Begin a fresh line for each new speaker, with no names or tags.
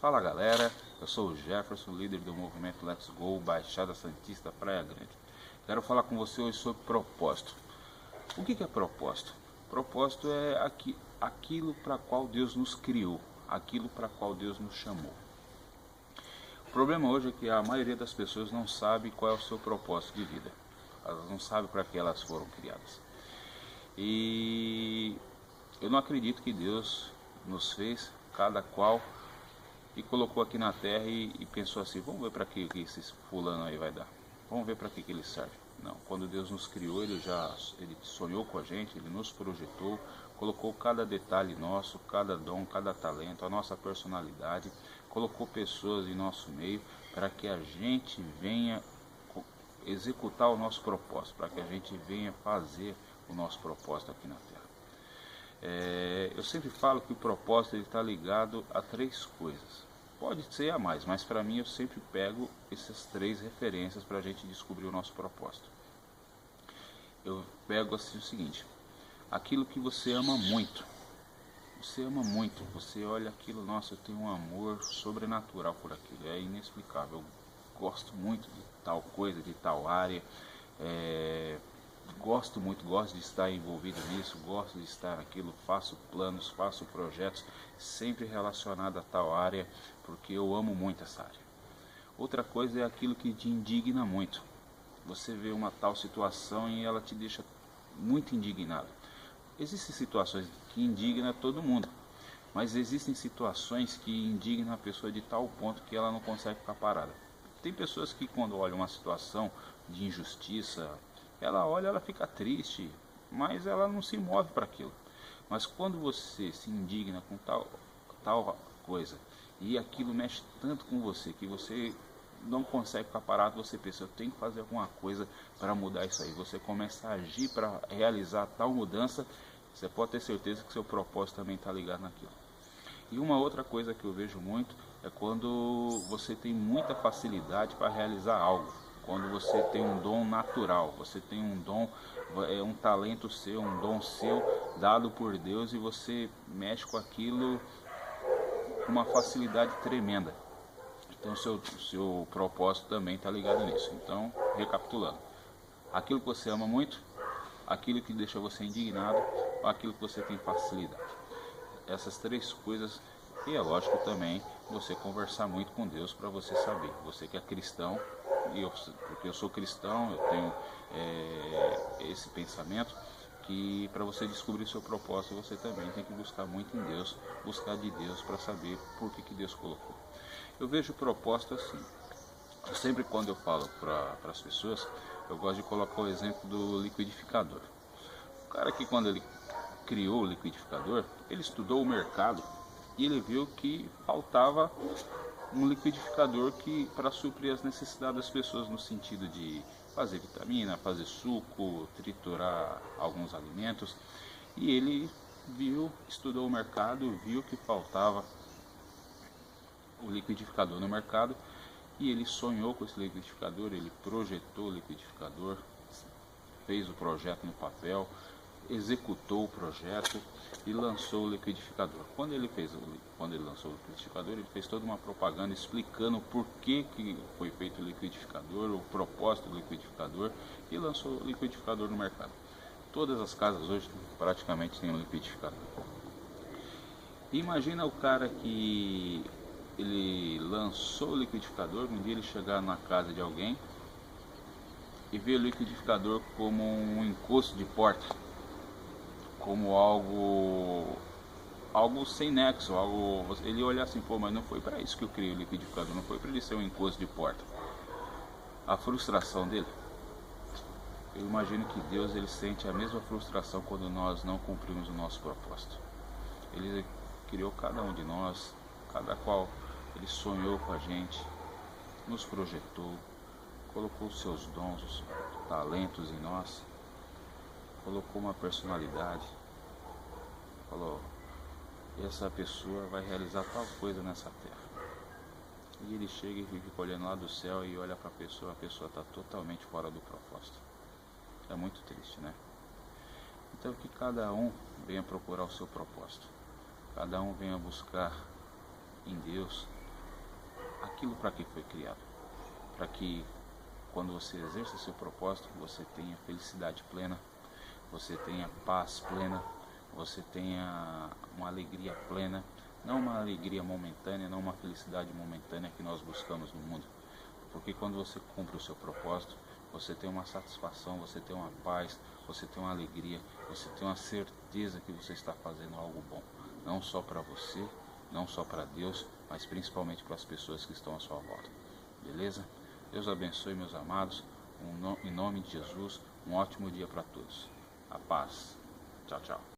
Fala galera, eu sou o Jefferson, líder do movimento Let's Go, Baixada Santista, Praia Grande. Quero falar com você hoje sobre propósito. O que é propósito? Propósito é aqui, aquilo para qual Deus nos criou, aquilo para qual Deus nos chamou. O problema hoje é que a maioria das pessoas não sabe qual é o seu propósito de vida. Elas não sabem para que elas foram criadas. E eu não acredito que Deus nos fez, cada qual, e colocou aqui na terra e, e pensou assim, vamos ver para que, que esse fulano aí vai dar. Vamos ver para que, que ele serve. Não, quando Deus nos criou, Ele já ele sonhou com a gente, Ele nos projetou, colocou cada detalhe nosso, cada dom, cada talento, a nossa personalidade, colocou pessoas em nosso meio para que a gente venha executar o nosso propósito, para que a gente venha fazer o nosso propósito aqui na Terra. É, eu sempre falo que o propósito está ligado a três coisas. Pode ser a mais, mas para mim eu sempre pego essas três referências para a gente descobrir o nosso propósito. Eu pego assim o seguinte: aquilo que você ama muito. Você ama muito, você olha aquilo, nossa, eu tenho um amor sobrenatural por aquilo, é inexplicável. Eu gosto muito de tal coisa, de tal área. É, gosto muito, gosto de estar envolvido nisso, gosto de estar naquilo, faço planos, faço projetos, sempre relacionado a tal área, porque eu amo muito essa área. Outra coisa é aquilo que te indigna muito. Você vê uma tal situação e ela te deixa muito indignado. Existem situações que indignam todo mundo, mas existem situações que indignam a pessoa de tal ponto que ela não consegue ficar parada. Tem pessoas que quando olham uma situação de injustiça, ela olha, ela fica triste, mas ela não se move para aquilo. Mas quando você se indigna com tal, tal coisa e aquilo mexe tanto com você que você não consegue ficar parado, você pensa, eu tenho que fazer alguma coisa para mudar isso aí. Você começa a agir para realizar tal mudança, você pode ter certeza que seu propósito também está ligado naquilo. E uma outra coisa que eu vejo muito é quando você tem muita facilidade para realizar algo quando você tem um dom natural, você tem um dom, é um talento seu, um dom seu dado por Deus e você mexe com aquilo com uma facilidade tremenda. Então seu seu propósito também está ligado nisso. Então, recapitulando, aquilo que você ama muito, aquilo que deixa você indignado, aquilo que você tem facilidade. Essas três coisas e é lógico também você conversar muito com Deus para você saber. Você que é cristão, e eu, porque eu sou cristão, eu tenho é, esse pensamento que para você descobrir seu propósito você também tem que buscar muito em Deus, buscar de Deus para saber por que, que Deus colocou. Eu vejo propósito assim. Sempre quando eu falo para as pessoas, eu gosto de colocar o exemplo do liquidificador. O cara que quando ele criou o liquidificador, ele estudou o mercado e ele viu que faltava um liquidificador que para suprir as necessidades das pessoas no sentido de fazer vitamina, fazer suco, triturar alguns alimentos. E ele viu, estudou o mercado, viu que faltava o liquidificador no mercado e ele sonhou com esse liquidificador, ele projetou o liquidificador, fez o projeto no papel, executou o projeto e lançou o liquidificador. Quando ele fez quando ele lançou o liquidificador, ele fez toda uma propaganda explicando por que, que foi feito o liquidificador, o propósito do liquidificador e lançou o liquidificador no mercado. Todas as casas hoje praticamente têm um liquidificador. Imagina o cara que ele lançou o liquidificador, um dia ele chegar na casa de alguém e ver o liquidificador como um encosto de porta como algo algo sem nexo, algo ele olhar assim, pô, mas não foi para isso que eu criei o liquidificador, não foi para ele ser um encosto de porta. A frustração dele. Eu imagino que Deus ele sente a mesma frustração quando nós não cumprimos o nosso propósito. Ele criou cada um de nós, cada qual ele sonhou com a gente, nos projetou, colocou seus dons, os talentos em nós, colocou uma personalidade, falou, essa pessoa vai realizar tal coisa nessa terra. E ele chega e fica olhando lá do céu e olha para a pessoa, a pessoa está totalmente fora do propósito. É muito triste, né? Então que cada um venha procurar o seu propósito. Cada um venha buscar em Deus aquilo para que foi criado. Para que quando você exerça seu propósito, você tenha felicidade plena, você tenha paz plena, você tenha uma alegria plena, não uma alegria momentânea, não uma felicidade momentânea que nós buscamos no mundo. Porque quando você cumpre o seu propósito, você tem uma satisfação, você tem uma paz, você tem uma alegria, você tem uma certeza que você está fazendo algo bom, não só para você, não só para Deus, mas principalmente para as pessoas que estão à sua volta. Beleza? Deus abençoe, meus amados. Um, em nome de Jesus, um ótimo dia para todos. A paz. Tchau, tchau.